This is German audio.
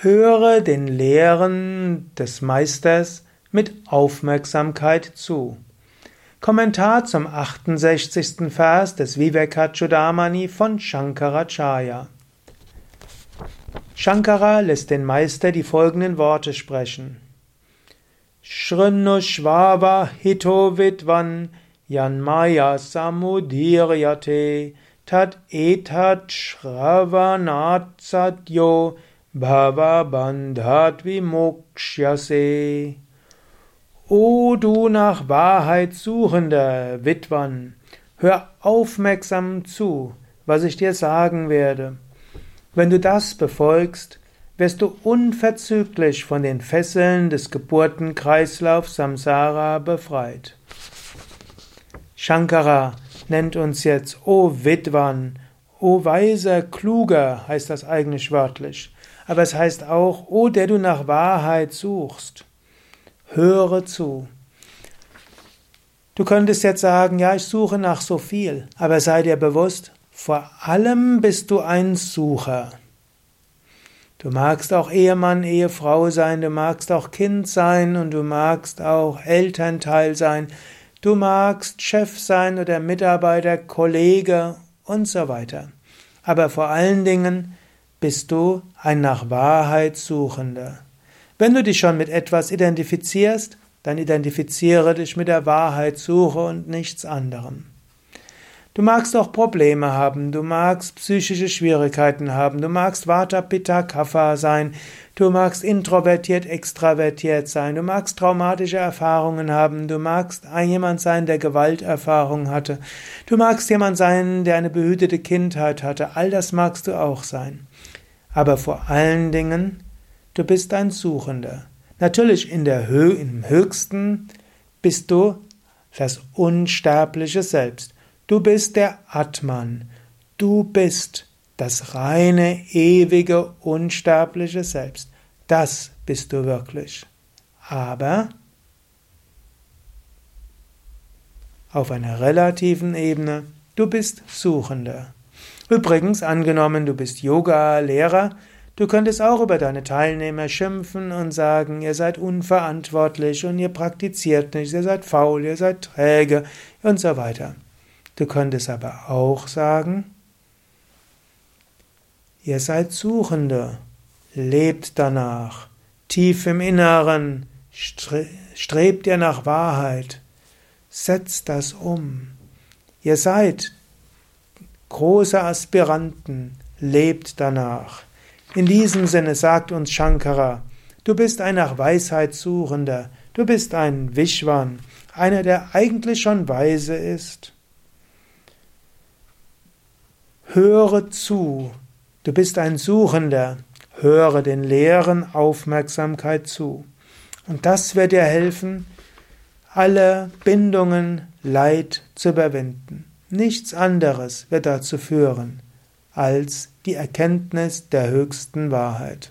Höre den Lehren des Meisters mit Aufmerksamkeit zu. Kommentar zum 68. Vers des Vivekachudamani von Shankaracharya. Shankara lässt den Meister die folgenden Worte sprechen. Shrinu Shvava Hito Vidvan Yanmaya Samudiryate Tat Etat Shravanat Sadyo Bhava Bandhat Vimokshase. O du nach Wahrheit suchender Witwan, hör aufmerksam zu, was ich dir sagen werde. Wenn du das befolgst, wirst du unverzüglich von den Fesseln des Geburtenkreislaufs Samsara befreit. Shankara nennt uns jetzt O Vidwan, O weiser, kluger heißt das eigentlich wörtlich aber es heißt auch, O der du nach Wahrheit suchst, höre zu. Du könntest jetzt sagen, ja, ich suche nach so viel, aber sei dir bewusst, vor allem bist du ein Sucher. Du magst auch Ehemann, Ehefrau sein, du magst auch Kind sein und du magst auch Elternteil sein, du magst Chef sein oder Mitarbeiter, Kollege und so weiter. Aber vor allen Dingen bist du ein nach Wahrheit Suchender. Wenn du dich schon mit etwas identifizierst, dann identifiziere dich mit der Wahrheitssuche und nichts anderem. Du magst auch Probleme haben, du magst psychische Schwierigkeiten haben, du magst Vata, Pitta, Kapha sein, du magst introvertiert, extravertiert sein, du magst traumatische Erfahrungen haben, du magst jemand sein, der Gewalterfahrung hatte, du magst jemand sein, der eine behütete Kindheit hatte, all das magst du auch sein. Aber vor allen Dingen, du bist ein Suchender. Natürlich in der Hö im Höchsten bist du das unsterbliche Selbst. Du bist der Atman. Du bist das reine, ewige, unsterbliche Selbst. Das bist du wirklich. Aber auf einer relativen Ebene, du bist Suchender. Übrigens, angenommen, du bist Yoga-Lehrer, du könntest auch über deine Teilnehmer schimpfen und sagen, ihr seid unverantwortlich und ihr praktiziert nicht, ihr seid faul, ihr seid träge und so weiter. Du könntest aber auch sagen, ihr seid Suchende, lebt danach, tief im Inneren, strebt ihr nach Wahrheit, setzt das um. Ihr seid große Aspiranten, lebt danach. In diesem Sinne sagt uns Shankara, du bist ein nach Weisheit suchender, du bist ein Vishwan, einer, der eigentlich schon weise ist. Höre zu, du bist ein Suchender, höre den Lehren Aufmerksamkeit zu. Und das wird dir helfen, alle Bindungen, Leid zu überwinden. Nichts anderes wird dazu führen als die Erkenntnis der höchsten Wahrheit.